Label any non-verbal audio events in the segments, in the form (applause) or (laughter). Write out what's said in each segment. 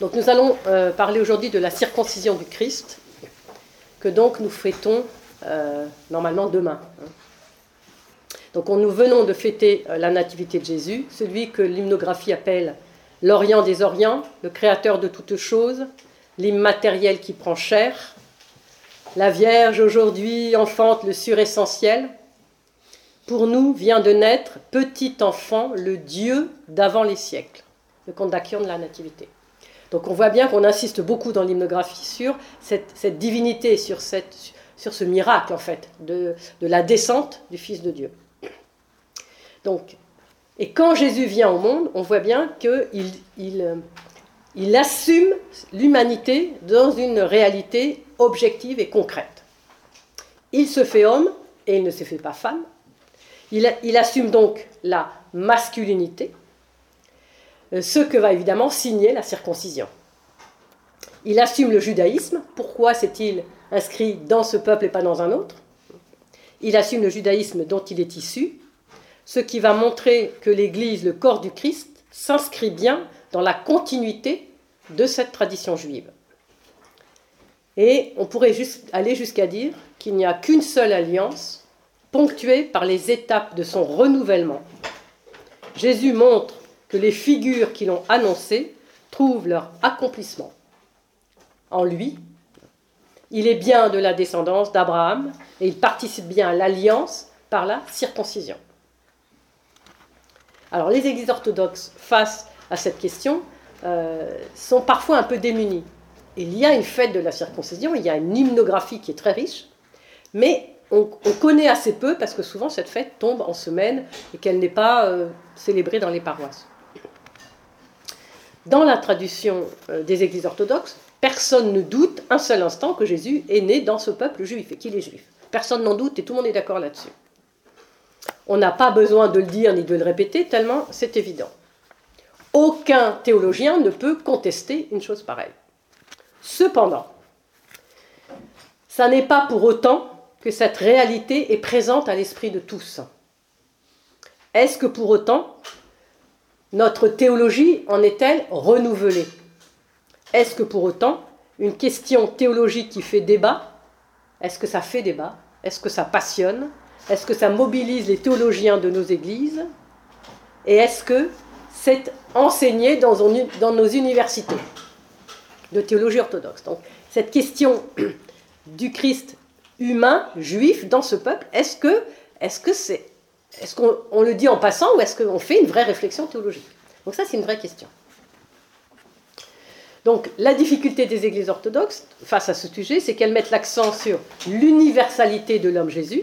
Donc nous allons euh, parler aujourd'hui de la circoncision du Christ, que donc nous fêtons euh, normalement demain. Donc nous venons de fêter euh, la nativité de Jésus, celui que l'hymnographie appelle l'Orient des Orients, le créateur de toutes choses, l'immatériel qui prend chair. La Vierge aujourd'hui enfante le suressentiel. Pour nous vient de naître, petit enfant, le Dieu d'avant les siècles, le conte de la Nativité. Donc on voit bien qu'on insiste beaucoup dans l'hymnographie sur cette, divinité, sur, ce miracle en fait, de, la descente du Fils de Dieu. Donc, et quand Jésus vient au monde, on voit bien qu'il il, assume l'humanité dans une réalité objective et concrète. Il se fait homme et il ne se fait pas femme. il assume donc la masculinité, euh, ce que va évidemment signer la circoncision. Il assume le judaïsme. Pourquoi s'est-il inscrit dans ce peuple et pas dans un autre? Il assume le judaïsme dont il est issu, ce qui va montrer que l'Église, le corps du Christ, s'inscrit bien dans la continuité de cette tradition juive. Et on pourrait aller jusqu'à dire qu'il n'y a qu'une seule alliance, ponctuée par les étapes de son renouvellement. Jésus montre que les figures qui l'ont annoncé trouvent leur accomplissement. En lui, il est bien de la descendance d'Abraham et il participe bien à l'alliance par la circoncision. Alors les églises orthodoxes face à cette question euh, sont parfois un peu démunies. Il y a une fête de la circoncision, il y a une hymnographie qui est très riche, mais on, connaît assez peu parce que souvent cette fête tombe en semaine et qu'elle n'est pas euh, célébrée dans les paroisses. Dans la tradition euh, des églises orthodoxes, personne ne doute un seul instant que Jésus est né dans ce peuple juif et qu'il est juif. Personne n'en doute et tout le monde est d'accord là-dessus. On n'a pas besoin de le dire ni de le répéter, tellement c'est évident. Aucun théologien ne peut contester une chose pareille. Cependant, ça n'est pas pour autant que cette réalité est présente à l'esprit de tous. Est-ce que pour autant notre théologie en est-elle renouvelée? Est-ce que pour autant, une question théologique qui fait débat, est-ce que ça fait débat? Est-ce que ça passionne? Est-ce que ça mobilise les théologiens de nos églises? Et est-ce que c'est enseigné dans, nos universités de théologie orthodoxe? Donc, cette question (coughs) du Christ humain, juif, dans ce peuple, est-ce que est-ce c'est est-ce qu'on le dit en passant ou est-ce qu'on fait une vraie réflexion théologique? Donc ça, c'est une vraie question. Donc la difficulté des églises orthodoxes face à ce sujet, c'est qu'elles mettent l'accent sur l'universalité de l'homme Jésus,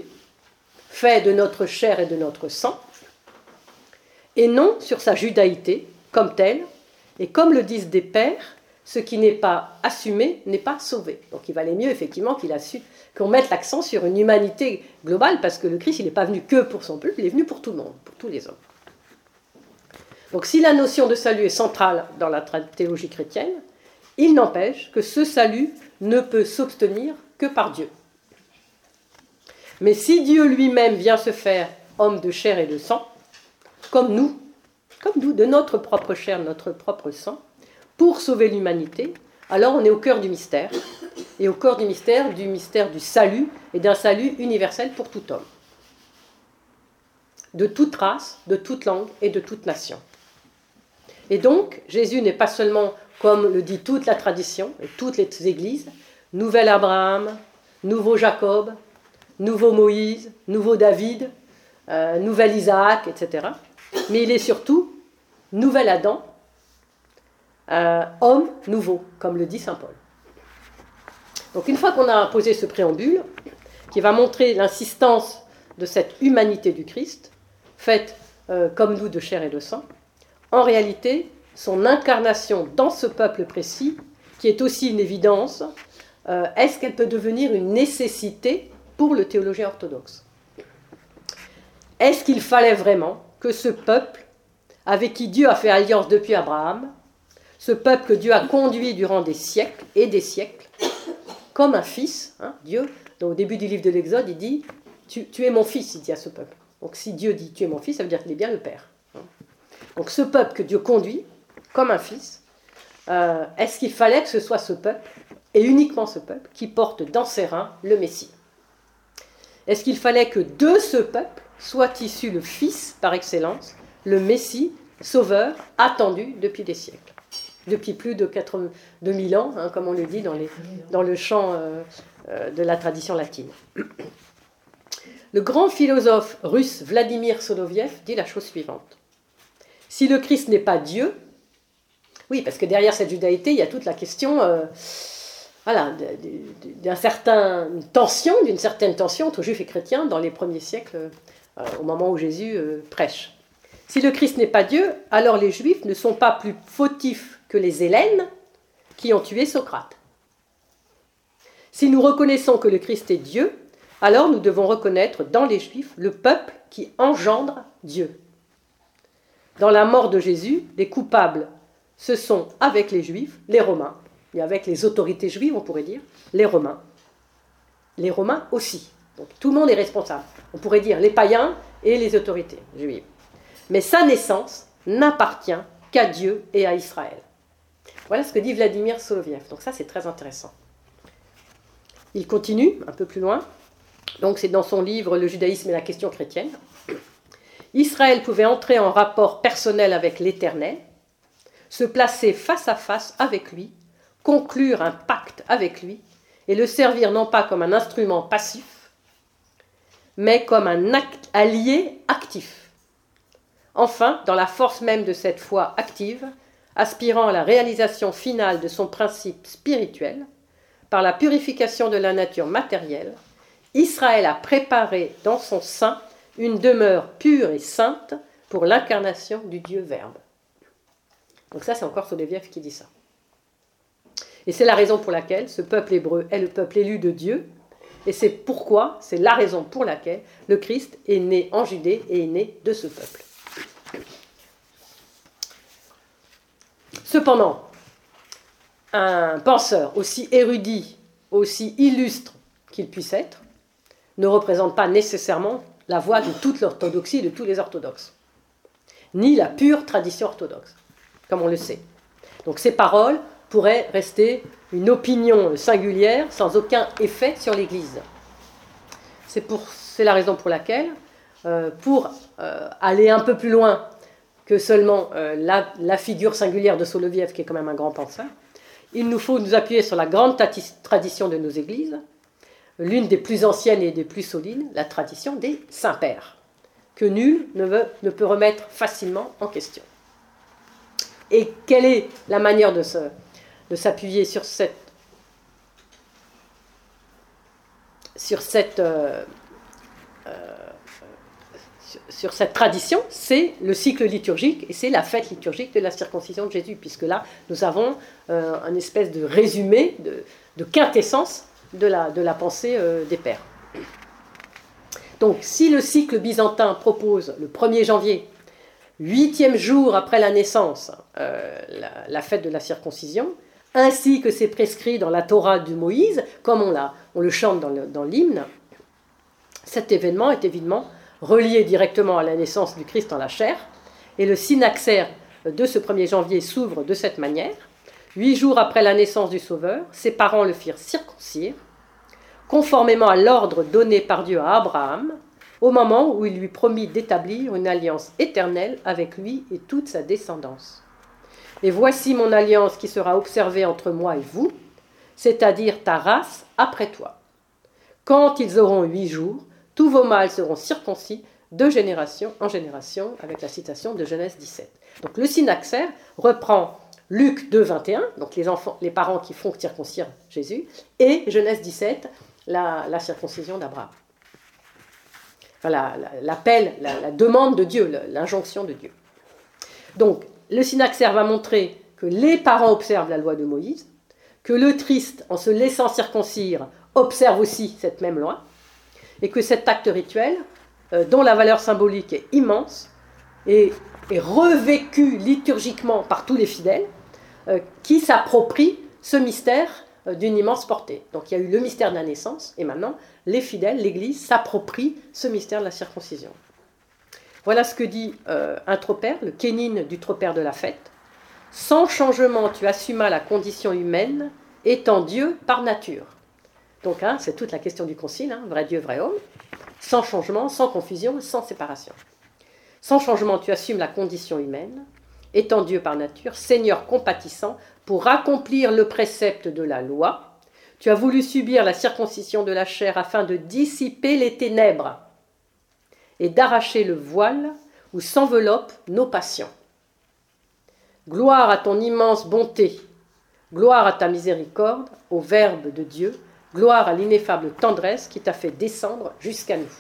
fait de notre chair et de notre sang, et non sur sa judaïté comme telle, et comme le disent des pères, ce qui n'est pas assumé n'est pas sauvé. Donc il valait mieux effectivement qu'il qu'on mette l'accent sur une humanité globale, parce que le Christ, il n'est pas venu que pour son peuple, il est venu pour tout le monde, pour tous les hommes. Donc si la notion de salut est centrale dans la théologie chrétienne, il n'empêche que ce salut ne peut s'obtenir que par Dieu. Mais si Dieu lui-même vient se faire homme de chair et de sang, comme nous, comme nous, de notre propre chair, notre propre sang, pour sauver l'humanité, alors on est au cœur du mystère, et au cœur du mystère, du mystère du salut, et d'un salut universel pour tout homme, de toute race, de toute langue et de toute nation. Et donc, Jésus n'est pas seulement, comme le dit toute la tradition et toutes les églises, nouvel Abraham, nouveau Jacob, nouveau Moïse, nouveau David, euh, nouvel Isaac, etc. Mais il est surtout nouvel Adam, euh, homme nouveau, comme le dit Saint Paul. Donc une fois qu'on a posé ce préambule, qui va montrer l'insistance de cette humanité du Christ, faite euh, comme nous de chair et de sang, en réalité, son incarnation dans ce peuple précis, qui est aussi une évidence, euh, est-ce qu'elle peut devenir une nécessité pour le théologien orthodoxe? Est-ce qu'il fallait vraiment que ce peuple, avec qui Dieu a fait alliance depuis Abraham, ce peuple que Dieu a conduit durant des siècles et des siècles, comme un fils. Hein, Dieu, au début du livre de l'Exode, il dit tu, es mon fils, il dit à ce peuple. Donc si Dieu dit Tu es mon fils, ça veut dire qu'il est bien le Père. Donc ce peuple que Dieu conduit comme un fils, euh, est-ce qu'il fallait que ce soit ce peuple, et uniquement ce peuple, qui porte dans ses reins le Messie? Est-ce qu'il fallait que de ce peuple soit issu le Fils par excellence, le Messie, sauveur, attendu depuis des siècles? Depuis plus de 2000 ans, hein, comme on le dit dans, le champ euh, euh, de la tradition latine. Le grand philosophe russe Vladimir Soloviev dit la chose suivante. Si le Christ n'est pas Dieu, oui, parce que derrière cette judaïté, il y a toute la question euh, d'une certaine tension, certaine tension entre juifs et chrétiens dans les premiers siècles, euh, au moment où Jésus euh, prêche. Si le Christ n'est pas Dieu, alors les juifs ne sont pas plus fautifs que les Hélènes qui ont tué Socrate. Si nous reconnaissons que le Christ est Dieu, alors nous devons reconnaître dans les juifs le peuple qui engendre Dieu. Dans la mort de Jésus, les coupables ce sont avec les Juifs, les Romains, et avec les autorités juives, on pourrait dire, les Romains. Les Romains aussi. Donc tout le monde est responsable. On pourrait dire les païens et les autorités juives. Mais sa naissance n'appartient qu'à Dieu et à Israël. Voilà ce que dit Vladimir Soloviev. Donc ça, c'est très intéressant. Il continue un peu plus loin. Donc c'est dans son livre Le judaïsme et la question chrétienne. Israël pouvait entrer en rapport personnel avec l'Éternel se placer face à face avec lui, conclure un pacte avec lui, et le servir non pas comme un instrument passif, mais comme un allié actif. Enfin, dans la force même de cette foi active, aspirant à la réalisation finale de son principe spirituel, par la purification de la nature matérielle, Israël a préparé dans son sein une demeure pure et sainte pour l'incarnation du Dieu Verbe. Donc ça, c'est encore Soloviev qui dit ça. Et c'est la raison pour laquelle ce peuple hébreu est le peuple élu de Dieu. Et c'est pourquoi, c'est la raison pour laquelle le Christ est né en Judée et est né de ce peuple. Cependant, un penseur aussi érudit, aussi illustre qu'il puisse être, ne représente pas nécessairement la voix de toute l'orthodoxie, de tous les orthodoxes, ni la pure tradition orthodoxe comme on le sait. Donc ces paroles pourraient rester une opinion singulière sans aucun effet sur l'Église. C'est, la raison pour laquelle, euh, pour euh, aller un peu plus loin que seulement euh, la, la, figure singulière de Soloviev, qui est quand même un grand penseur, il nous faut nous appuyer sur la grande tradition de nos églises, l'une des plus anciennes et des plus solides, la tradition des saints-pères, que nul ne, peut remettre facilement en question. Et quelle est la manière de, s'appuyer euh, euh, sur cette tradition? C'est le cycle liturgique et c'est la fête liturgique de la circoncision de Jésus, puisque là, nous avons euh, un espèce de résumé, de, quintessence de la, la pensée des pères. Donc, si le cycle byzantin propose le 1er janvier huitième jour après la naissance, euh, la, fête de la circoncision, ainsi que c'est prescrit dans la Torah de Moïse, comme on, on le chante dans l'hymne, cet événement est évidemment relié directement à la naissance du Christ en la chair, et le synaxaire de ce 1er janvier s'ouvre de cette manière. Huit jours après la naissance du Sauveur, ses parents le firent circoncire, conformément à l'ordre donné par Dieu à Abraham, au moment où il lui promit d'établir une alliance éternelle avec lui et toute sa descendance. Et voici mon alliance qui sera observée entre moi et vous, c'est-à-dire ta race après toi. Quand ils auront huit jours, tous vos mâles seront circoncis de génération en génération, avec la citation de Genèse 17. Donc le synaxaire reprend Luc 2, 21, donc les, enfants, les parents qui font circoncire Jésus, et Genèse 17, la, circoncision d'Abraham l'appel, la, demande de Dieu, l'injonction de Dieu. Donc, le synaxaire va montrer que les parents observent la loi de Moïse, que le triste, en se laissant circoncire, observe aussi cette même loi, et que cet acte rituel, euh, dont la valeur symbolique est immense, est, revécu liturgiquement par tous les fidèles, euh, qui s'approprient ce mystère d'une immense portée. Donc il y a eu le mystère de la naissance, et maintenant les fidèles, l'Église, s'approprient ce mystère de la circoncision. Voilà ce que dit euh, un tropère, le kénine du tropère de la fête. Sans changement, tu assumas la condition humaine, étant Dieu par nature. Donc, hein, c'est toute la question du concile, hein, vrai Dieu, vrai homme. Sans changement, sans confusion, sans séparation. Sans changement, tu assumes la condition humaine, étant Dieu par nature, Seigneur compatissant, pour accomplir le précepte de la loi. Tu as voulu subir la circoncision de la chair afin de dissiper les ténèbres et d'arracher le voile où s'enveloppent nos passions. Gloire à ton immense bonté, gloire à ta miséricorde, au Verbe de Dieu, gloire à l'ineffable tendresse qui t'a fait descendre jusqu'à nous.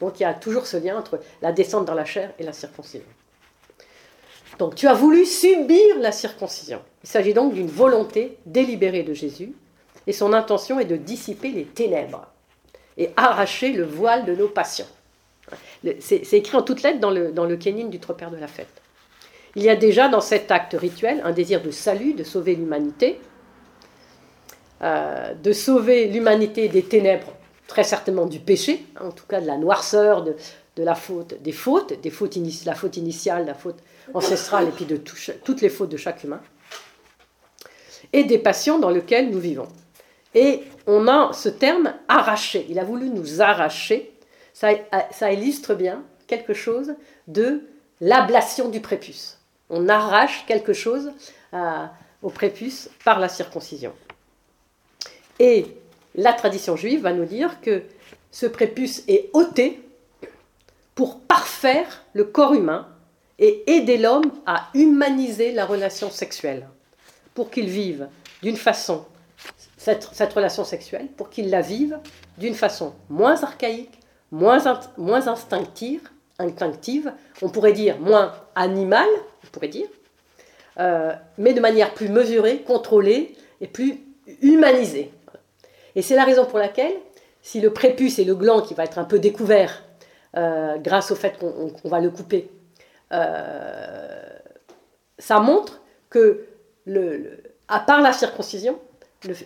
Donc il y a toujours ce lien entre la descente dans la chair et la circoncision. Donc tu as voulu subir la circoncision. Il s'agit donc d'une volonté délibérée de Jésus, et son intention est de dissiper les ténèbres et arracher le voile de nos passions. C'est écrit en toutes lettres dans le, dans Kénine du Tropère de la fête. Il y a déjà dans cet acte rituel un désir de salut, de sauver l'humanité, euh, de sauver l'humanité des ténèbres, très certainement du péché, hein, en tout cas de la noirceur, de, de la faute, des fautes, des fautes la faute initiale, la faute ancestrale, et puis de toutes les fautes de chaque humain, et des passions dans lesquelles nous vivons. Et on a ce terme arraché. Il a voulu nous arracher. Ça, illustre bien quelque chose de l'ablation du prépuce. On arrache quelque chose euh, au prépuce par la circoncision. Et la tradition juive va nous dire que ce prépuce est ôté pour parfaire le corps humain et aider l'homme à humaniser la relation sexuelle, pour qu'il vive d'une façon, cette, relation sexuelle, pour qu'il la vive d'une façon moins archaïque, moins, moins instinctive, instinctive, on pourrait dire moins animale, on pourrait dire, euh, mais de manière plus mesurée, contrôlée et plus humanisée. Et c'est la raison pour laquelle, si le prépuce et le gland qui va être un peu découvert euh, grâce au fait qu'on va le couper, ça montre que, à part la circoncision,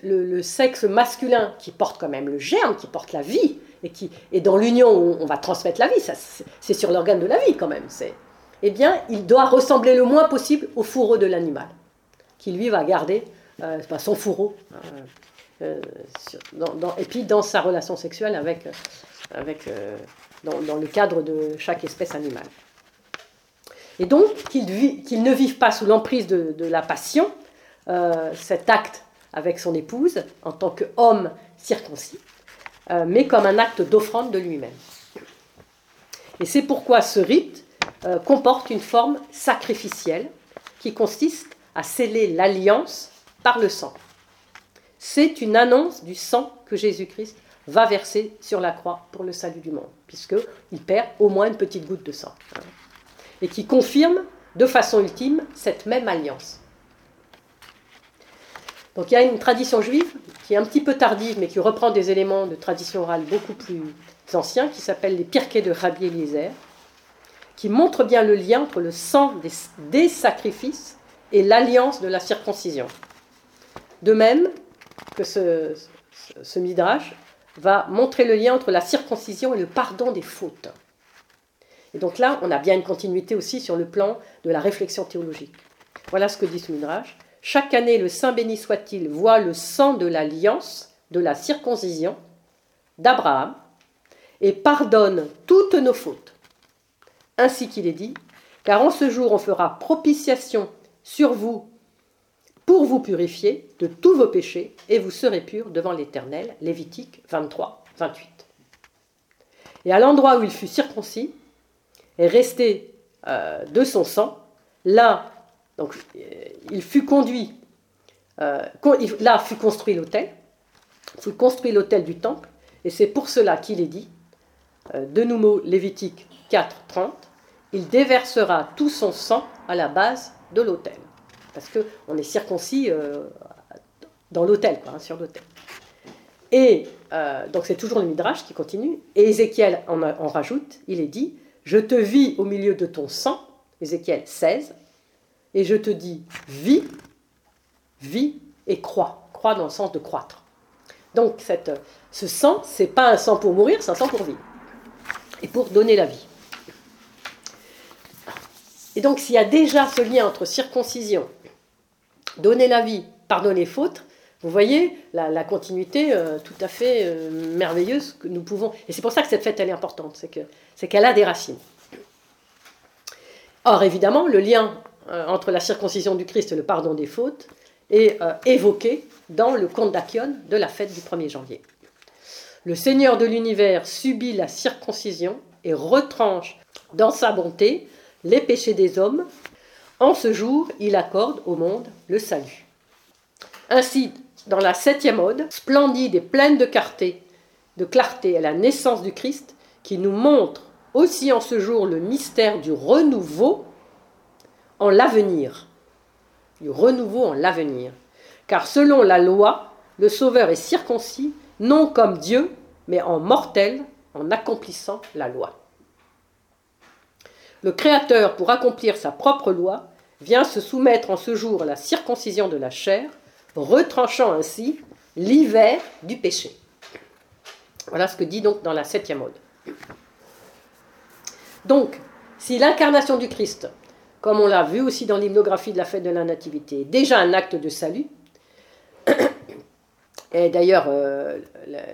le, sexe masculin qui porte quand même le germe, qui porte la vie, et qui est dans l'union où on va transmettre la vie, c'est sur l'organe de la vie quand même, eh bien, il doit ressembler le moins possible au fourreau de l'animal, qui lui va garder euh, son fourreau. Euh, et puis dans sa relation sexuelle avec dans, le cadre de chaque espèce animale. Et donc, qu'il ne vive pas sous l'emprise de, la passion, euh, cet acte avec son épouse, en tant qu'homme circoncis, euh, mais comme un acte d'offrande de lui-même. Et c'est pourquoi ce rite euh, comporte une forme sacrificielle qui consiste à sceller l'alliance par le sang. C'est une annonce du sang que Jésus-Christ va verser sur la croix pour le salut du monde, puisqu'il perd au moins une petite goutte de sang, et qui confirme de façon ultime cette même alliance. Donc il y a une tradition juive qui est un petit peu tardive, mais qui reprend des éléments de tradition orale beaucoup plus anciens, qui s'appelle les Pirkei de Rabbi Eliezer, qui montre bien le lien entre le sang des, sacrifices et l'alliance de la circoncision. De même que ce midrash va montrer le lien entre la circoncision et le pardon des fautes. Et donc là, on a bien une continuité aussi sur le plan de la réflexion théologique. Voilà ce que dit ce. Chaque année, le Saint béni soit-il voit le sang de l'alliance, de la circoncision d'Abraham, et pardonne toutes nos fautes. Ainsi qu'il est dit, car en ce jour on fera propitiation sur vous pour vous purifier de tous vos péchés, et vous serez purs devant l'Éternel. Lévitique 23, 28. Et à l'endroit où il fut circoncis, resté euh, de son sang, là, donc, euh, il fut conduit, euh, là fut construit l'autel, fut construit l'autel du temple, et c'est pour cela qu'il est dit, de nouveau Lévitique 4, 30, il déversera tout son sang à la base de l'autel parce qu'on est circoncis euh, dans l'autel, hein, sur l'autel. Et euh, donc c'est toujours le Midrash qui continue, et Ézéchiel en, rajoute, il est dit, je te vis au milieu de ton sang, Ézéchiel 16, et je te dis, vis, vis et crois, crois dans le sens de croître. Donc ce sang, c'est pas un sang pour mourir, c'est un sang pour vivre, et pour donner la vie. Et donc s'il y a déjà ce lien entre circoncision donner la vie, pardonner les fautes, vous voyez la, continuité euh, tout à fait euh, merveilleuse que nous pouvons. Et c'est pour ça que cette fête, elle est importante, c'est qu'elle a des racines. Or, évidemment, le lien euh, entre la circoncision du Christ et le pardon des fautes est évoqué dans le conte d'Achion de la fête du 1er janvier. Le Seigneur de l'univers subit la circoncision et retranche dans sa bonté les péchés des hommes. En ce jour, il accorde au monde le salut. Ainsi, dans la septième ode, splendide et pleine de clarté, de clarté à la naissance du Christ, qui nous montre aussi en ce jour le mystère du renouveau en l'avenir. Du renouveau en l'avenir. Car selon la loi, le Sauveur est circoncis, non comme Dieu, mais en mortel, en accomplissant la loi. Le Créateur, pour accomplir sa propre loi, vient se soumettre en ce jour à la circoncision de la chair, retranchant ainsi l'hiver du péché. Voilà ce que dit donc dans la septième ode. Donc, si l'incarnation du Christ, comme on l'a vu aussi dans l'hymnographie de la fête de la Nativité, est déjà un acte de salut, (clears throat) et d'ailleurs euh,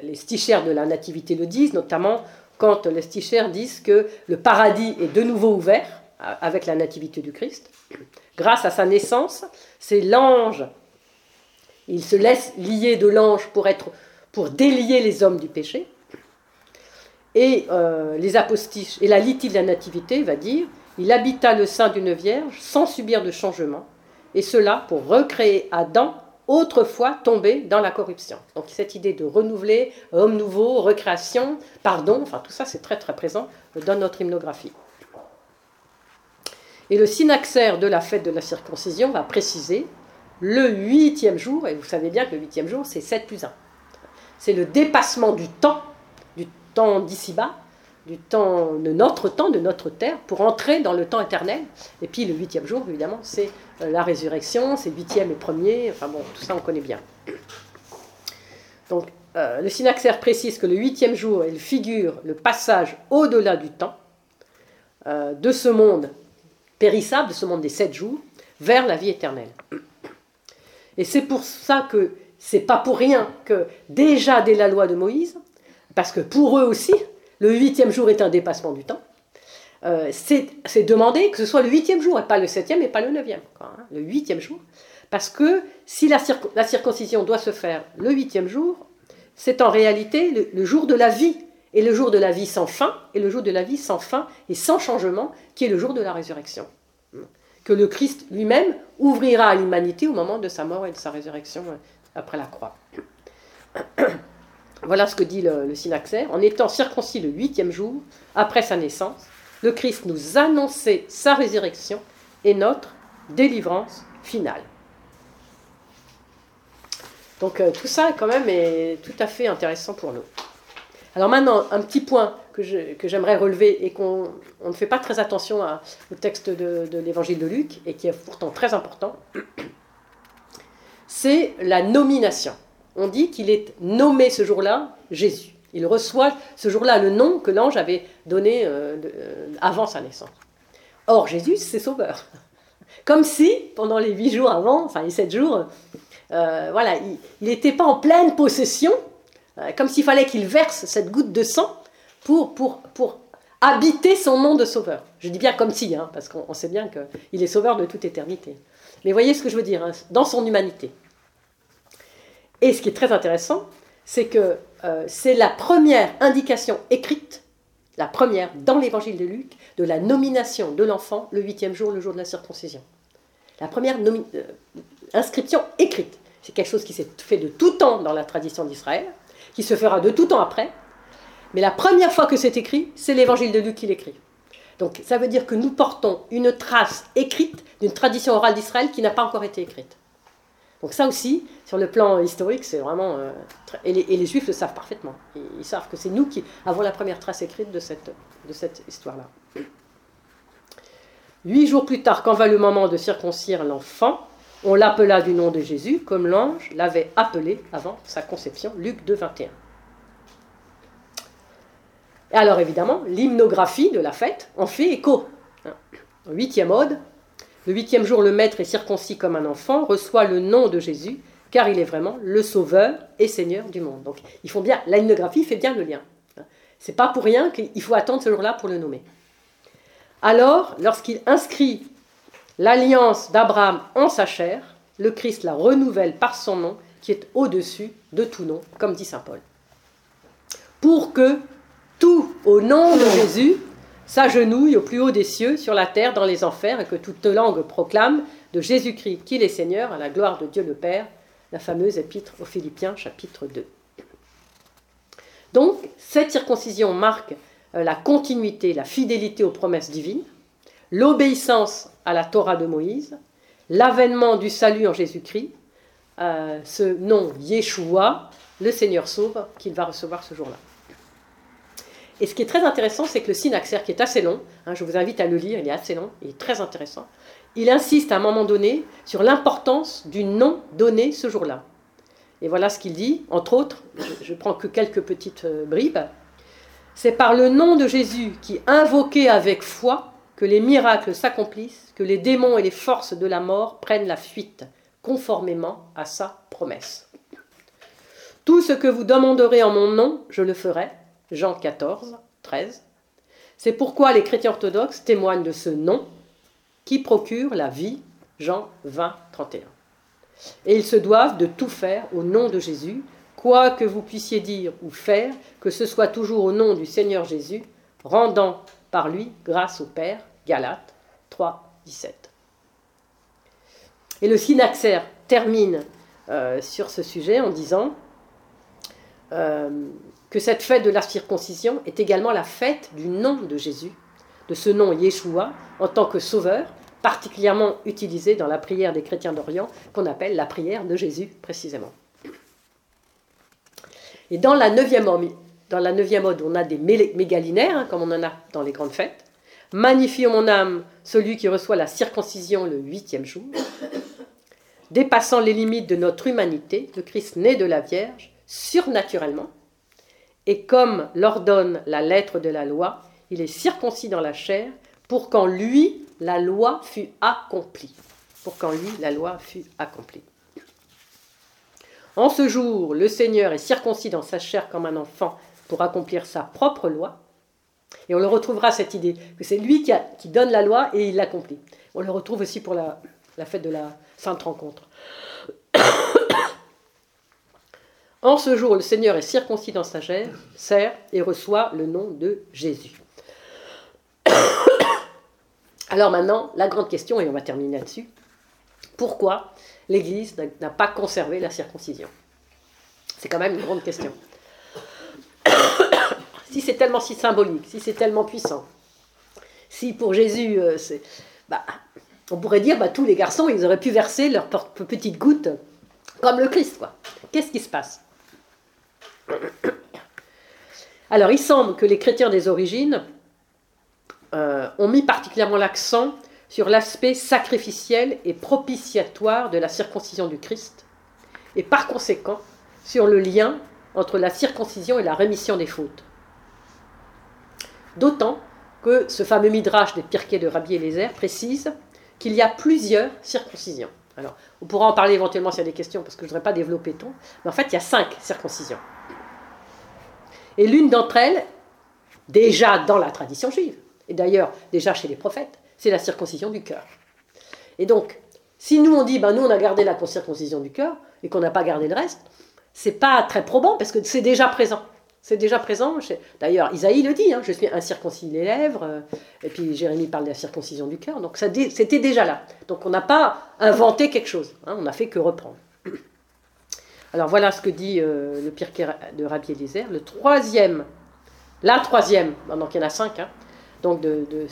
les stichères de la Nativité le disent, notamment quand les stichères disent que le paradis est de nouveau ouvert avec la Nativité du Christ. Grâce à sa naissance, c'est l'ange il se laisse lier de l'ange pour, délier les hommes du péché. Et euh, la litie de la nativité va dire il habita le sein d'une vierge sans subir de changement, et cela pour recréer Adam, autrefois tombé dans la corruption. Donc cette idée de renouveler, homme nouveau, recréation, pardon, enfin tout ça c'est très très présent dans notre hymnographie. Et le synaxaire de la fête de la circoncision va préciser le huitième jour, et vous savez bien que le huitième jour, c'est 7 plus 1. C'est le dépassement du temps, du temps d'ici-bas, du temps de notre temps, de notre terre, pour entrer dans le temps éternel. Et puis le huitième jour, évidemment, c'est euh, la résurrection, c'est huitième et premier, enfin bon, tout ça on connaît bien. Donc euh, le synaxaire précise que le huitième jour, il figure le passage au-delà du temps, euh, de ce monde périssable, de ce monde des sept jours, vers la vie éternelle. Et c'est pour ça que c'est pas pour rien que déjà dès la loi de Moïse, parce que pour eux aussi, le huitième jour est un dépassement du temps, euh, c'est demandé que ce soit le huitième jour, et pas le septième et pas le neuvième, hein, le huitième jour. Parce que si la, circoncision doit se faire le huitième jour, c'est en réalité le, jour de la vie, et le jour de la vie sans fin, et le jour de la vie sans fin et sans changement, qui est le jour de la résurrection que le Christ lui-même ouvrira à l'humanité au moment de sa mort et de sa résurrection euh, après la croix. (clears throat) Voilà ce que dit le, le En étant circoncis le huitième jour, après sa naissance, le Christ nous annonçait sa résurrection et notre délivrance finale. Donc euh, tout ça quand même est tout à fait intéressant pour nous. Alors maintenant, un petit point que, j'aimerais relever et qu'on ne fait pas très attention au texte de, l'évangile de Luc et qui est pourtant très important, (clears throat) c'est la nomination. On dit qu'il est nommé ce jour-là Jésus. Il reçoit ce jour-là le nom que l'ange avait donné euh, euh, avant sa naissance. Or, Jésus, c'est sauveur. (laughs) Comme si, pendant les huit jours avant, enfin les sept jours, euh, voilà, il n'était pas en pleine possession comme s'il fallait qu'il verse cette goutte de sang pour habiter son nom de sauveur. Je dis bien comme si, hein, parce qu'on sait bien qu'il est sauveur de toute éternité. Mais voyez ce que je veux dire, hein, dans son humanité. Et ce qui est très intéressant, c'est que euh, c'est la première indication écrite, la première dans l'évangile de Luc, de la nomination de l'enfant le huitième jour, le jour de la circoncision. La première euh, inscription écrite. C'est quelque chose qui s'est fait de tout temps dans la tradition d'Israël qui se fera de tout temps après. Mais la première fois que c'est écrit, c'est l'évangile de Luc qui l'écrit. Donc ça veut dire que nous portons une trace écrite d'une tradition orale d'Israël qui n'a pas encore été écrite. Donc ça aussi, sur le plan historique, c'est vraiment... Euh, et, les, Juifs le savent parfaitement. Ils, savent que c'est nous qui avons la première trace écrite de cette, de cette histoire-là. Huit jours plus tard, quand va le moment de circoncire l'enfant, on l'appela du nom de Jésus, comme l'ange l'avait appelé avant sa conception, Luc 2, 21. Et alors évidemment, l'hymnographie de la fête en fait écho. Huitième ode, Le huitième jour, le maître est circoncis comme un enfant, reçoit le nom de Jésus, car il est vraiment le Sauveur et Seigneur du monde. Donc, ils font bien, la fait bien le lien. C'est pas pour rien qu'il faut attendre ce jour-là pour le nommer. Alors, lorsqu'il inscrit l'alliance d'Abraham en sa chair, le Christ la renouvelle par son nom, qui est au-dessus de tout nom, comme dit saint Paul. Pour que tout au nom de Jésus s'agenouille au plus haut des cieux, sur la terre, dans les enfers, et que toute langue proclame de Jésus-Christ qu'il est Seigneur, à la gloire de Dieu le Père, la fameuse épître aux Philippiens, chapitre 2. Donc, cette circoncision marque euh, la continuité, la fidélité aux promesses divines, l'obéissance à la Torah de Moïse, l'avènement du salut en Jésus-Christ, euh, ce nom Yeshua, le Seigneur sauve, qu'il va recevoir ce jour-là. Et ce qui est très intéressant, c'est que le synaxaire, qui est assez long, hein, je vous invite à le lire, il est assez long, il est très intéressant, il insiste à un moment donné sur l'importance du nom donné ce jour-là. Et voilà ce qu'il dit, entre autres, je ne prends que quelques petites euh, bribes. C'est par le nom de Jésus qui, invoqué avec foi, que les miracles s'accomplissent, que les démons et les forces de la mort prennent la fuite, conformément à sa promesse. Tout ce que vous demanderez en mon nom, je le ferai. Jean 14, 13. C'est pourquoi les chrétiens orthodoxes témoignent de ce nom qui procure la vie. Jean 20, 31. Et ils se doivent de tout faire au nom de Jésus, quoi que vous puissiez dire ou faire, que ce soit toujours au nom du Seigneur Jésus, rendant par lui grâce au Père. Galates 3, 17. Et le synaxaire termine euh, sur ce sujet en disant euh, que cette fête de la circoncision est également la fête du nom de Jésus, de ce nom Yeshua, en tant que sauveur, particulièrement utilisé dans la prière des chrétiens d'Orient, qu'on appelle la prière de Jésus précisément. Et dans la neuvième, dans la ode, on a des mégalinaires, hein, comme on en a dans les grandes fêtes. Magnifie mon âme celui qui reçoit la circoncision le huitième jour. Dépassant les limites de notre humanité, le Christ né de la Vierge, surnaturellement, et comme l'ordonne la lettre de la loi, il est circoncis dans la chair pour qu'en lui la loi fût accomplie. Pour qu'en lui la loi fût accomplie. En ce jour, le Seigneur est circoncis dans sa chair comme un enfant pour accomplir sa propre loi. Et on le retrouvera cette idée que c'est lui qui, donne la loi et il l'accomplit. On le retrouve aussi pour la, la fête de la Sainte Rencontre. (coughs) En ce jour, le Seigneur est circoncis dans sa chair, sert et reçoit le nom de Jésus. (coughs) Alors maintenant, la grande question, et on va terminer là-dessus, pourquoi l'Église n'a pas conservé la circoncision? C'est quand même une grande question. Si c'est tellement si symbolique, si c'est tellement puissant, si pour Jésus, euh, bah, on pourrait dire, bah, tous les garçons, ils auraient pu verser leurs petites gouttes comme le Christ. Quoi. Qu'est-ce qui se passe? Alors, il semble que les chrétiens des origines euh, ont mis particulièrement l'accent sur l'aspect sacrificiel et propitiatoire de la circoncision du Christ, et par conséquent sur le lien entre la circoncision et la rémission des fautes. D'autant que ce fameux midrash des Pirkei de Rabbi Eliezer précise qu'il y a plusieurs circoncisions. Alors, on pourra en parler éventuellement s'il y a des questions, parce que je ne voudrais pas développer tout, mais en fait, il y a cinq circoncisions. Et l'une d'entre elles, déjà dans la tradition juive, et d'ailleurs déjà chez les prophètes, c'est la circoncision du cœur. Et donc, si nous on dit, ben nous on a gardé la circoncision du cœur et qu'on n'a pas gardé le reste, c'est pas très probant parce que c'est déjà présent. C'est déjà présent. D'ailleurs, Isaïe le dit, hein, je suis incirconcis les lèvres, euh, et puis Jérémie parle de la circoncision du cœur, donc c'était déjà là. Donc on n'a pas inventé quelque chose, hein, on n'a fait que reprendre. Alors voilà ce que dit euh, le pire de Rabbi Eliezer. Le troisième, la troisième, donc il y en a cinq, hein, donc de,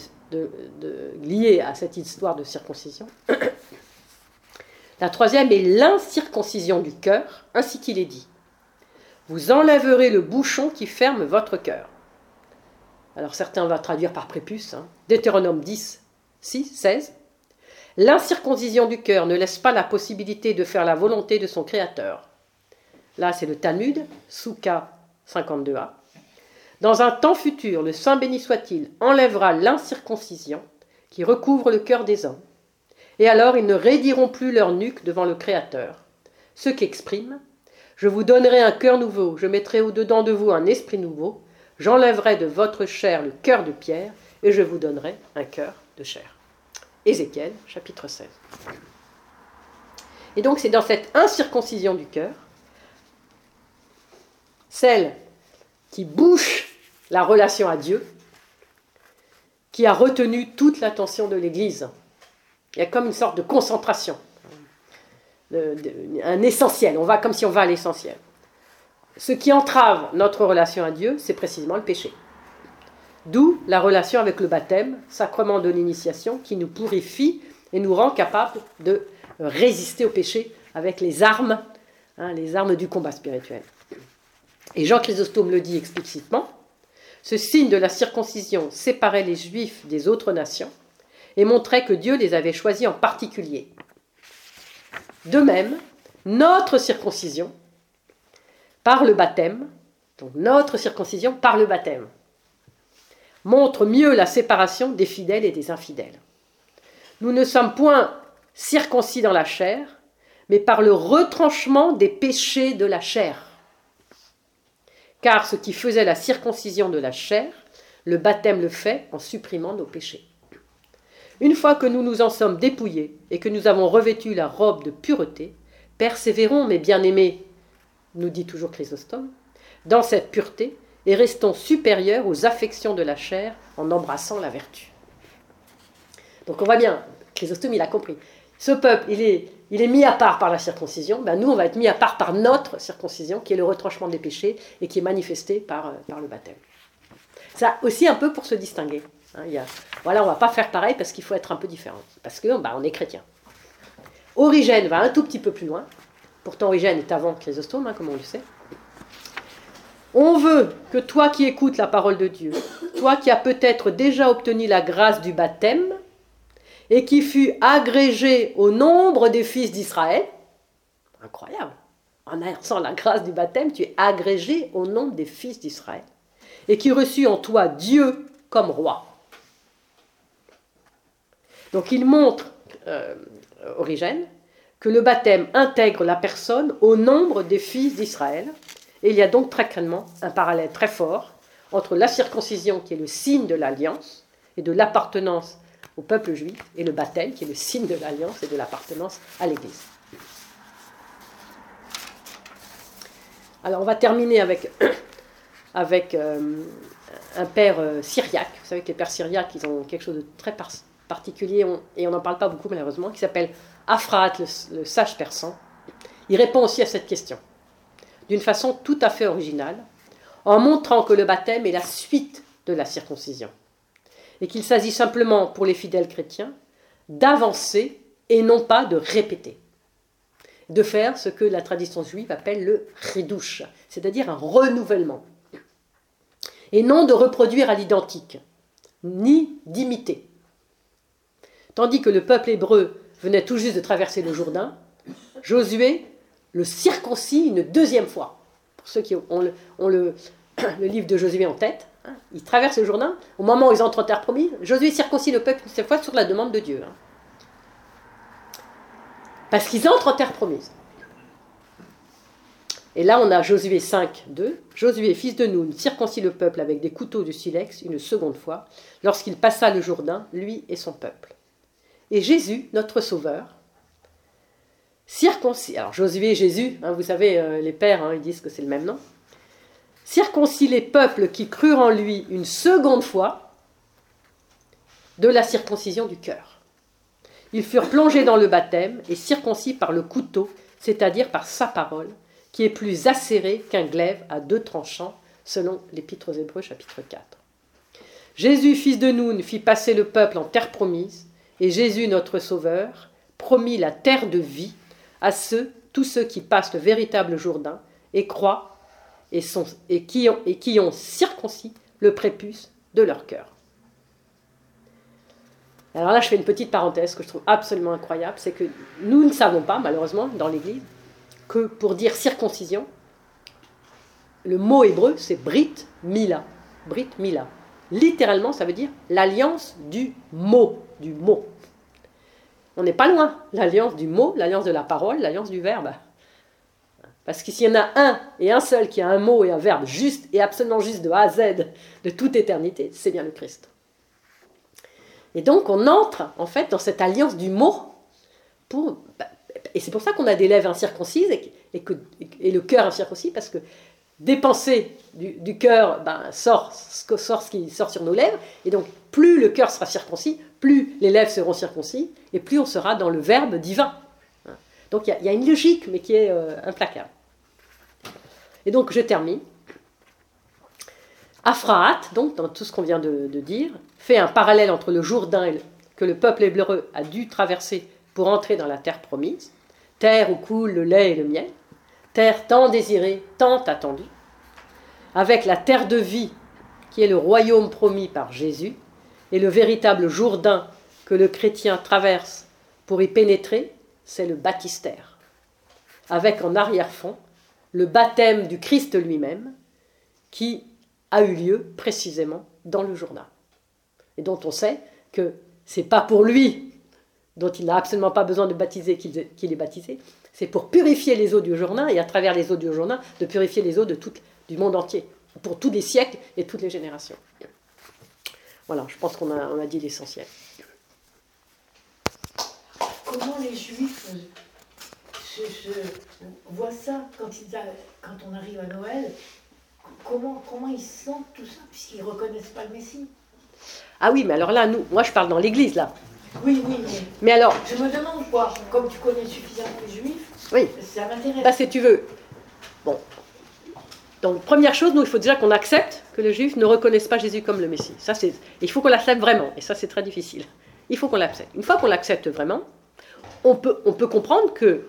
lié à cette histoire de circoncision. (coughs) La troisième est l'incirconcision du cœur, ainsi qu'il est dit. Vous enlèverez le bouchon qui ferme votre cœur. Alors certains vont traduire par prépuce. Hein. Deutéronome 10, 6, 16. L'incirconcision du cœur ne laisse pas la possibilité de faire la volonté de son Créateur. Là, c'est le Talmud, Souka 52a. Dans un temps futur, le Saint béni soit-il enlèvera l'incirconcision qui recouvre le cœur des hommes, Et alors ils ne raidiront plus leur nuque devant le Créateur, ce qui exprime Je vous donnerai un cœur nouveau, je mettrai au-dedans de vous un esprit nouveau, j'enlèverai de votre chair le cœur de pierre, et je vous donnerai un cœur de chair. Ézéchiel, chapitre 16. Et donc c'est dans cette incirconcision du cœur, celle qui bouche la relation à Dieu, qui a retenu toute l'attention de l'Église. Il y a comme une sorte de concentration, un essentiel. On va comme si on va à l'essentiel. Ce qui entrave notre relation à Dieu, c'est précisément le péché. D'où la relation avec le baptême, sacrement de l'initiation, qui nous purifie et nous rend capables de résister au péché avec les armes, hein, les armes du combat spirituel. Et Jean Chrysostome le dit explicitement, ce signe de la circoncision séparait les Juifs des autres nations et montrait que Dieu les avait choisis en particulier. De même, notre circoncision, par le baptême, donc notre circoncision par le baptême, montre mieux la séparation des fidèles et des infidèles. Nous ne sommes point circoncis dans la chair, mais par le retranchement des péchés de la chair. Car ce qui faisait la circoncision de la chair, le baptême le fait en supprimant nos péchés. Une fois que nous nous en sommes dépouillés et que nous avons revêtu la robe de pureté, persévérons, mes bien-aimés, nous dit toujours Chrysostome, dans cette pureté et restons supérieurs aux affections de la chair en embrassant la vertu. Donc on voit bien, Chrysostome il a compris. Ce peuple, il est, mis à part par la circoncision, ben nous on va être mis à part par notre circoncision, qui est le retranchement des péchés et qui est manifesté euh, par le baptême. Ça aussi un peu pour se distinguer. Hein, il voilà, on va pas faire pareil parce qu'il faut être un peu différent, parce que ben, on est chrétien. Origène va un tout petit peu plus loin. Pourtant, Origène est avant Chrysostome, hein, comme on le sait. On veut que toi qui écoutes la parole de Dieu, toi qui as peut-être déjà obtenu la grâce du baptême, et qui fut agrégé au nombre des fils d'Israël, incroyable, en ayant la grâce du baptême, tu es agrégé au nombre des fils d'Israël, et qui reçut en toi Dieu comme roi. Donc il montre, euh, Origène, que le baptême intègre la personne au nombre des fils d'Israël, et il y a donc très clairement un parallèle très fort entre la circoncision, qui est le signe de l'alliance, et de l'appartenance au peuple juif, et le baptême, qui est le signe de l'alliance et de l'appartenance à l'Église. Alors on va terminer avec, (coughs) euh, un père euh, syriaque. Vous savez que les pères syriaques, ils ont quelque chose de très particulier, et on n'en parle pas beaucoup malheureusement, qui s'appelle Afraat, le sage persan. Il répond aussi à cette question d'une façon tout à fait originale, en montrant que le baptême est la suite de la circoncision, et qu'il s'agit simplement pour les fidèles chrétiens d'avancer et non pas de répéter, de faire ce que la tradition juive appelle le ridouche, c'est-à-dire un renouvellement, et non de reproduire à l'identique, ni d'imiter. Tandis que le peuple hébreu venait tout juste de traverser le Jourdain, Josué le circoncis une deuxième fois. Pour ceux qui ont le, (clears throat) livre de Josué en tête, hein, ils traversent le Jourdain. Au moment où ils entrent en terre promise, Josué circoncis le peuple cette fois sur la demande de Dieu. Hein. Parce qu'ils entrent en terre promise. Et là, on a Josué 5, 2. Josué, fils de Noun, circoncis le peuple avec des couteaux de silex une seconde fois, lorsqu'il passa le Jourdain, lui et son peuple. Et Jésus, notre Sauveur, circoncis, alors Josué et Jésus, hein, vous savez, euh, les pères, hein, ils disent que c'est le même nom, circoncis les peuples qui crurent en lui une seconde fois de la circoncision du cœur. Ils furent plongés dans le baptême et circoncis par le couteau, c'est-à-dire par sa parole, qui est plus acérée qu'un glaive à deux tranchants, selon l'Épître aux Hébreux chapitre 4. Jésus, fils de Noun, fit passer le peuple en terre promise, et Jésus, notre Sauveur, promit la terre de vie à tous ceux qui passent le véritable Jourdain et croient et, qui, ont, qui ont circoncis le prépuce de leur cœur. Alors là, je fais une petite parenthèse que je trouve absolument incroyable, c'est que nous ne savons pas, malheureusement, dans l'Église, que pour dire circoncision, le mot hébreu, c'est Brit Mila. Brit Mila. Littéralement, ça veut dire l'alliance du mot, du mot. on n'est pas loin. L'alliance du mot, l'alliance de la parole, l'alliance du verbe. Parce que s'il y en a un et un seul qui a un mot et un verbe juste et absolument juste de A à Z de toute éternité, c'est bien le Christ. Et donc on entre en fait dans cette alliance du mot pour et c'est pour ça qu'on a des lèvres incirconcises et, que, et le cœur incirconcis parce que des pensées du, cœur ben, sort, ce qui sort sur nos lèvres et donc plus le cœur sera circoncis, plus les lèvres seront circoncis et plus on sera dans le verbe divin. Donc il y, a une logique mais qui est euh, implacable. Et donc je termine. Aphraat, donc dans tout ce qu'on vient de, dire, fait un parallèle entre le Jourdain que le peuple hébreu a dû traverser pour entrer dans la terre promise, terre où coule le lait et le miel, terre tant désirée, tant attendue, avec la terre de vie qui est le royaume promis par Jésus, et le véritable Jourdain que le chrétien traverse pour y pénétrer, c'est le baptistère, avec en arrière-fond le baptême du Christ lui-même, qui a eu lieu précisément dans le Jourdain, et dont on sait que c'est pas pour lui dont il n'a absolument pas besoin de baptiser qu'il est baptisé, c'est pour purifier les eaux du Jourdain et à travers les eaux du Jourdain de purifier les eaux de tout, du monde entier, pour tous les siècles et toutes les générations. Voilà, je pense qu'on a, on a dit l'essentiel. Comment les Juifs je, vois ça quand, quand on arrive à Noël? Comment, comment ils sentent tout ça, puisqu'ils ne reconnaissent pas le Messie? Ah oui, mais alors là, nous, moi je parle dans l'Église, là. Oui, oui, mais... alors... Je me demande, quoi, comme tu connais suffisamment les Juifs, oui. ça m'intéresse. Bah, si tu veux... Bon. Donc, première chose, nous, il faut déjà qu'on accepte que les Juifs ne reconnaissent pas Jésus comme le Messie. Ça, c'est... Il faut qu'on l'accepte vraiment, et ça, c'est très difficile. Il faut qu'on l'accepte. Une fois qu'on l'accepte vraiment, on peut, on peut comprendre que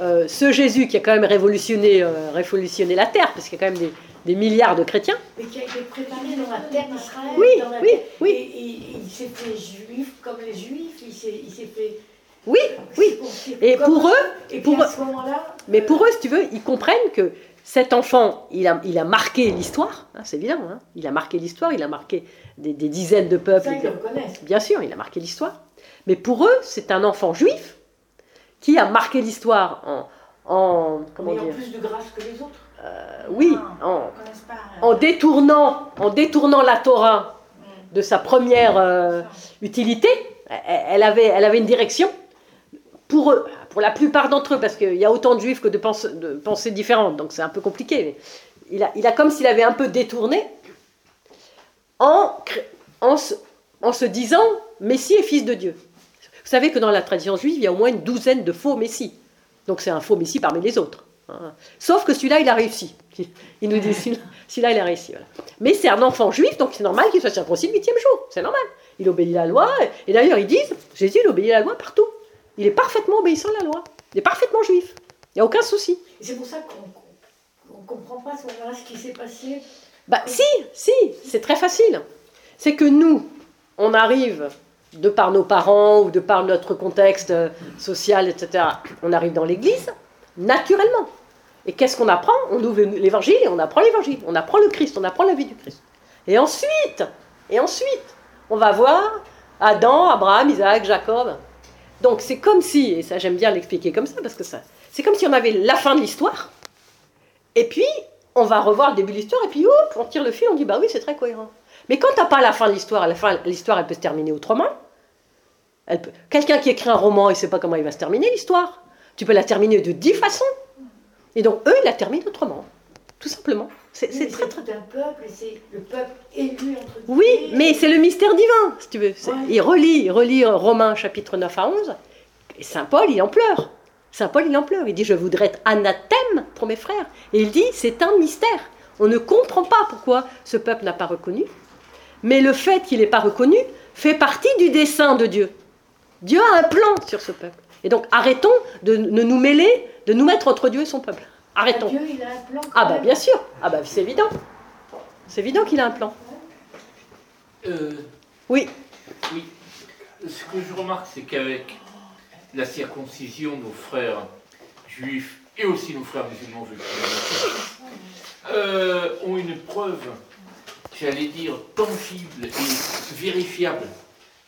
euh, ce Jésus qui a quand même révolutionné, euh, révolutionné la terre, parce qu'il y a quand même des, milliards de chrétiens. Et qui a été préparé dans la terre d'Israël. Oui, oui, oui. Et, il s'est fait juif comme les juifs, il s'est fait. Oui, oui. Et pour eux, et pour à ce moment-là, mais pour eux, si tu veux, ils comprennent que cet enfant, il a, il a marqué l'histoire, hein, c'est évident, hein. il a marqué l'histoire, il a marqué des, dizaines de peuples. Ça, ils le reconnaissent. Bien sûr, il a marqué l'histoire. Mais pour eux, c'est un enfant juif qui a marqué l'histoire en, en comment dire plus de grâce que les autres. Euh, oui, en, en, détournant, en détournant la Torah mm. de sa première euh, utilité, elle avait, elle avait une direction. Pour eux, pour la plupart d'entre eux, parce qu'il y a autant de juifs que de, pensées différentes, donc c'est un peu compliqué. il, a, comme s'il avait un peu détourné en, se disant Messie est fils de Dieu. Vous savez que dans la tradition juive, il y a au moins une douzaine de faux messies. Donc c'est un faux messie parmi les autres. Hein. Sauf que celui-là, il a réussi. (laughs) Il nous dit, celui-là, il a réussi. Mais c'est un enfant juif, donc c'est normal qu'il soit circoncis le huitième jour. C'est normal. Il obéit la loi. Et d'ailleurs, ils disent, Jésus, il obéit la loi partout. Il est parfaitement obéissant à la loi. Il est parfaitement juif. Il n'y a aucun souci. C'est pour ça qu'on ne comprend pas ce qui s'est passé. Bah si, si, c'est très facile. C'est que nous, on arrive de par nos parents ou de par notre contexte euh, social, etc., on arrive dans l'Église, naturellement. Et qu'est-ce qu'on apprend? On ouvre l'Évangile et on apprend l'Évangile, on apprend le Christ, on apprend la vie du Christ. Et ensuite, et ensuite, on va voir Adam, Abraham, Isaac, Jacob. Donc c'est comme si, et ça j'aime bien l'expliquer comme ça, parce que ça, c'est comme si on avait la fin de l'histoire, et puis on va revoir le début de l'histoire, et puis hop, on tire le fil, on dit bah oui, c'est très cohérent. Mais quand tu n'as pas la fin de l'histoire, la fin, l'histoire, elle peut se terminer autrement. Quelqu'un qui écrit un roman, il sait pas comment il va se terminer l'histoire. Tu peux la terminer de dix façons. Et donc, eux, ils la terminent autrement. Tout simplement. C'est, très, très... un peuple, c'est le peuple élu entre Oui, mais c'est le mystère divin, si tu veux. Il relit, il relit Romains chapitre 9 à 11, et Saint Paul, il en pleure. Saint Paul, il en pleure. Il dit, je voudrais être anathème pour mes frères. Et il dit, c'est un mystère. On ne comprend pas pourquoi ce peuple n'a pas reconnu. Mais le fait qu'il n'est pas reconnu fait partie du dessein de Dieu. Dieu a un plan sur ce peuple. Et donc arrêtons de, nous mêler, de nous mettre entre Dieu et son peuple. Arrêtons. Dieu, il a un plan. Ah bah bien sûr. Ah bah c'est évident. C'est évident qu'il a un plan. Euh, oui. Oui. Ce que je remarque, c'est qu'avec la circoncision, nos frères juifs et aussi nos frères musulmans, euh, ont une preuve j'allais dire, tangible et vérifiable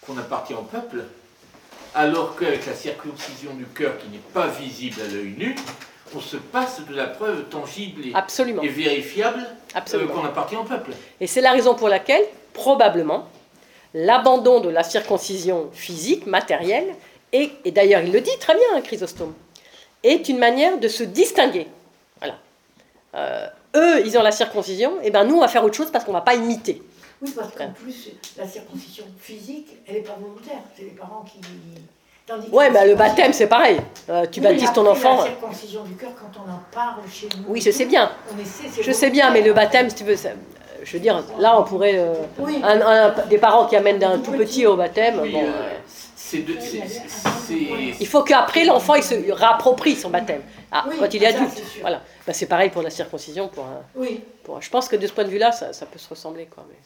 qu'on appartient au peuple, Alors qu'avec la circoncision du cœur qui n'est pas visible à l'œil nu, on se passe de la preuve tangible et, Absolument. et vérifiable euh, Absolument. qu'on appartient au peuple. Et c'est la raison pour laquelle, probablement, l'abandon de la circoncision physique, matérielle, et, et d'ailleurs il le dit très bien, hein, Chrysostome, est une manière de se distinguer. Voilà. Euh, eux, ils ont la circoncision, et ben nous, on va faire autre chose parce qu'on ne va pas imiter. Oui, parce qu'en plus, la circoncision physique, elle n'est pas volontaire. C'est les parents qui. Tandis Ouais, mais le baptême, c'est pareil. Euh, tu Oui, baptises ton enfant. La circoncision du cœur, quand on en parle chez nous. Oui, je sais bien. On essaie, Je sais bien, mais le baptême, si tu veux, ça- je veux dire, là, on pourrait. euh, Oui. un- un- des parents qui amènent un tout petit au baptême, Oui, bon, euh, ouais. c'est de- c'est- c'est- il faut qu'après l'enfant il se réapproprie son baptême. Ah, Oui, quand il est ça, adulte. c'est sûr. Voilà. Ben, c'est pareil pour la circoncision. Pour, un- Oui. pour un- je pense que de ce point de vue-là, ça, ça peut se ressembler. Quoi, mais-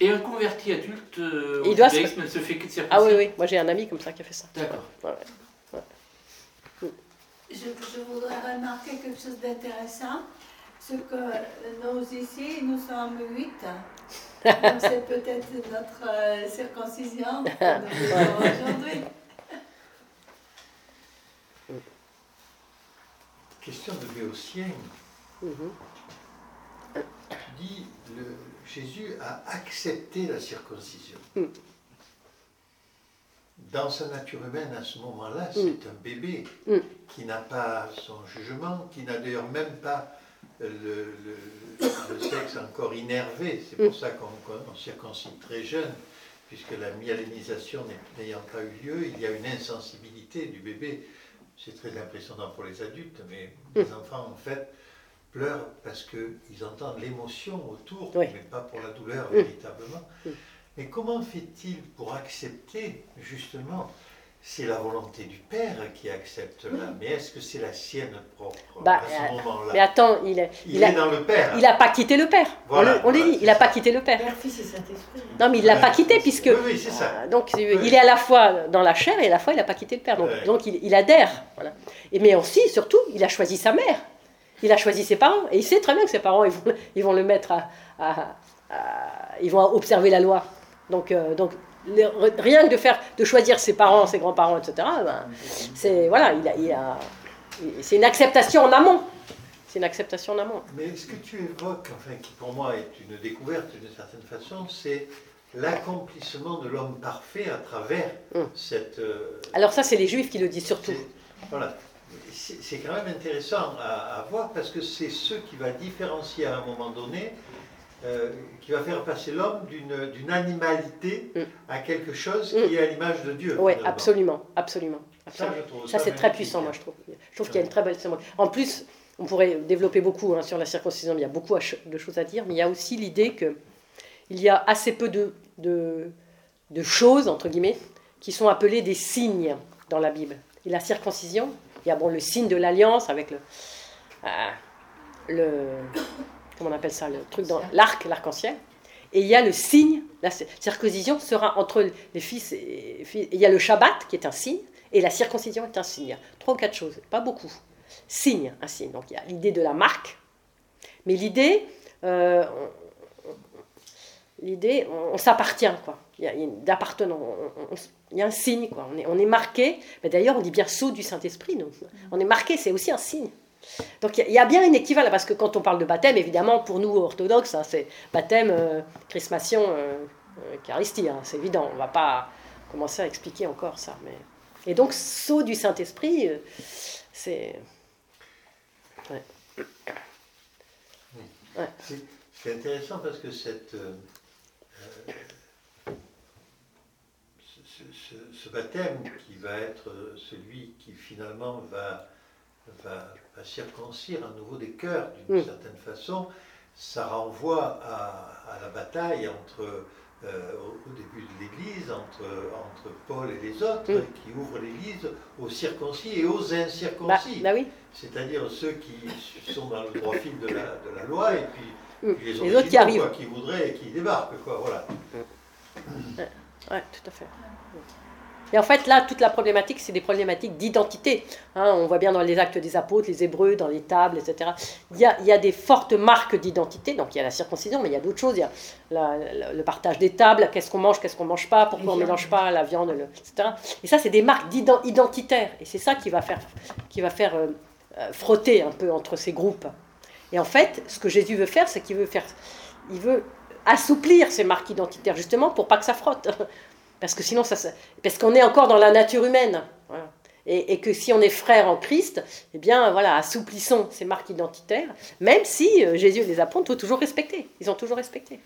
Et un converti adulte euh, au Il doit se- judaïsme se fait que de circoncision Ah oui, oui. Moi, j'ai un ami comme ça qui a fait ça. D'accord. Je, je voudrais remarquer quelque chose d'intéressant, ce que nous ici, nous sommes huit. Donc c'est peut-être notre euh, circoncision que nous vivons aujourd'hui. Question de Béotien. Mhm. Jésus a accepté la circoncision. Mm. Dans sa nature humaine, à ce moment-là, Mm. c'est un bébé Mm. qui n'a pas son jugement, qui n'a d'ailleurs même pas le, le- le sexe encore innervé. C'est pour ça qu'on circoncise très jeune, puisque la myélinisation n'ayant pas eu lieu, il y a une insensibilité du bébé. C'est très impressionnant pour les adultes, mais les enfants, en fait, pleurent parce qu'ils entendent l'émotion autour, Oui. mais pas pour la douleur Mm. véritablement. Mm. Mais comment fait-il pour accepter, justement, c'est la volonté du Père qui accepte là, mais est-ce que c'est la sienne propre Bah, à ce moment-là? Mais attends, il est- Il, il est dans le Père. il n'a pas quitté le Père. On Voilà, le- on voilà, dit, il n'a pas quitté le Père. Père, Fils et Saint-Esprit. Non, mais il ne l'a Ouais, pas quitté c'est- puisque. Oui, oui, c'est ça. Euh, donc il Oui. il est à la fois dans la chair et à la fois il n'a pas quitté le Père. Donc, Ouais. donc il, il adhère. Voilà. Et, mais aussi, surtout, il a choisi sa mère. Il a choisi ses parents. Et il sait très bien que ses parents, ils vont, (laughs) ils vont le mettre à, à- à- Ils vont observer la loi. Donc, euh, donc rien que de, faire, de choisir ses parents, ses grands-parents, etc., ben, c'est voilà, il a, il a- il- c'est une acceptation en amont. C'est une acceptation en amont. Mais ce que tu évoques, enfin, qui pour moi est une découverte d'une certaine façon, c'est l'accomplissement de l'homme parfait à travers Hum. cette. euh, Alors ça, c'est les Juifs qui le disent surtout. Voilà. C'est quand même intéressant à, à voir parce que c'est ce qui va différencier à un moment donné, euh, qui va faire passer l'homme d'une animalité Mm. à quelque chose Mm. qui est à l'image de Dieu. Oui, absolument, absolument. Ça, c'est très puissant, moi, je trouve. Je trouve qu'il y a une très belle. En plus, on pourrait développer beaucoup hein, sur la circoncision, il y a beaucoup de choses à dire, mais il y a aussi l'idée que il y a assez peu de, de, de choses, entre guillemets, qui sont appelées des signes dans la Bible. Et la circoncision, il y a bon, le signe de l'alliance avec le, euh, le... Comment on appelle ça Le truc dans l'arc, l'arc-en-ciel. Et il y a le signe, la circoncision sera entre les fils et, filles- Il y a le Shabbat qui est un signe, et la circoncision est un signe. Il y a trois ou quatre choses, pas beaucoup. Signe, un signe. Donc il y a l'idée de la marque, mais l'idée, euh, l'idée, on, on s'appartient, quoi. Il y a, a une d'appartenance. Il y a un signe, quoi. On est, on est marqué. Mais d'ailleurs, on dit bien sceau du Saint-Esprit. nous. On est marqué, c'est aussi un signe. Donc il y a- il y, a bien une équivalence, parce que quand on parle de baptême, évidemment, pour nous orthodoxes, hein, c'est baptême, euh, chrismation, euh, euh, Eucharistie, hein, c'est évident. On ne va pas commencer à expliquer encore ça. Mais... Et donc, sceau du Saint-Esprit, euh, c'est. C'est c'est intéressant parce que cette, ce, baptême qui va être celui qui finalement va, va, va circoncire à nouveau des cœurs d'une Mm. certaine façon, ça renvoie à, à la bataille entre, euh, au, au début de l'Église, entre, entre Paul et les autres, Mm. qui ouvrent l'Église aux circoncis et aux Bah, incirconcis bah oui. c'est-à-dire ceux qui sont dans le droit fil de la, de la loi et puis, Mm. puis les, autres qui arrivent. quoi, qui voudraient et qui débarquent, quoi, voilà. Ouais, tout à fait. Et en fait, là, toute la problématique, c'est des problématiques d'identité. Hein, on voit bien dans les actes des apôtres, les Hébreux, dans les tables, etc. Il y a, il y a des fortes marques d'identité. Donc il y a la circoncision, mais il y a d'autres choses. Il y a la- la- le partage des tables, qu'est-ce qu'on mange, qu'est-ce qu'on mange pas, pourquoi on ne mélange pas la viande, le- etc. Et ça, c'est des marques identitaires. Et c'est ça qui va faire, qui va faire euh, euh, frotter un peu entre ces groupes. Et en fait, ce que Jésus veut faire, c'est qu'il veut faire, il veut assouplir ces marques identitaires justement pour pas que ça frotte, (laughs) parce que sinon ça, parce qu'on est encore dans la nature humaine, Voilà. et, et que si on est frère en Christ, eh bien voilà, assouplissons ces marques identitaires, même si euh, Jésus et les apôtres ont toujours respecté, ils ont toujours respecté.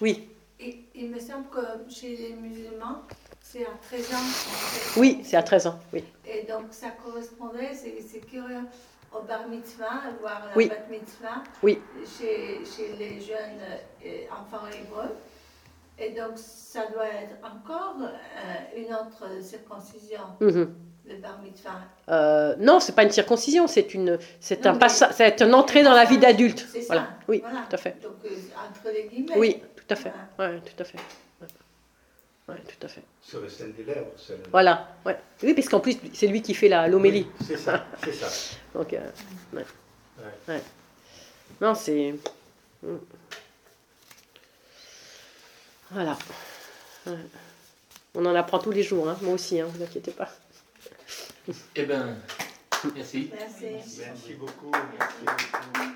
Oui, Il, il me semble que chez les musulmans, c'est à 13 ans. en fait. oui, c'est à 13 ans, oui, Et donc ça correspondait, c'est curieux, au bar mitzvah, voire la Oui. bat mitzvah, Oui. chez, chez les jeunes euh, enfants hébreux. Et donc ça doit être encore euh, une autre circoncision, Mhm. le bar mitzvah. Euh, non, c'est pas une circoncision, c'est une, c'est un passage, c'est une entrée dans la vie d'adulte. Voilà, oui, Voilà. tout à fait. Donc euh, entre les guillemets. Oui, tout à fait. Voilà. Ouais, tout à fait. Ouais, tout à fait. Sur le sel des lèvres. celle- Voilà, ouais. Oui, parce qu'en plus, c'est lui qui fait la l'homélie. Oui, C'est ça, c'est ça. (laughs) Donc, euh, ouais. Ouais. Ouais. Non, c'est. Mm. Voilà. Ouais. On en apprend tous les jours, hein. moi aussi, hein, vous inquiétez pas. (laughs) Eh ben, merci. Merci. Merci beaucoup. Merci beaucoup.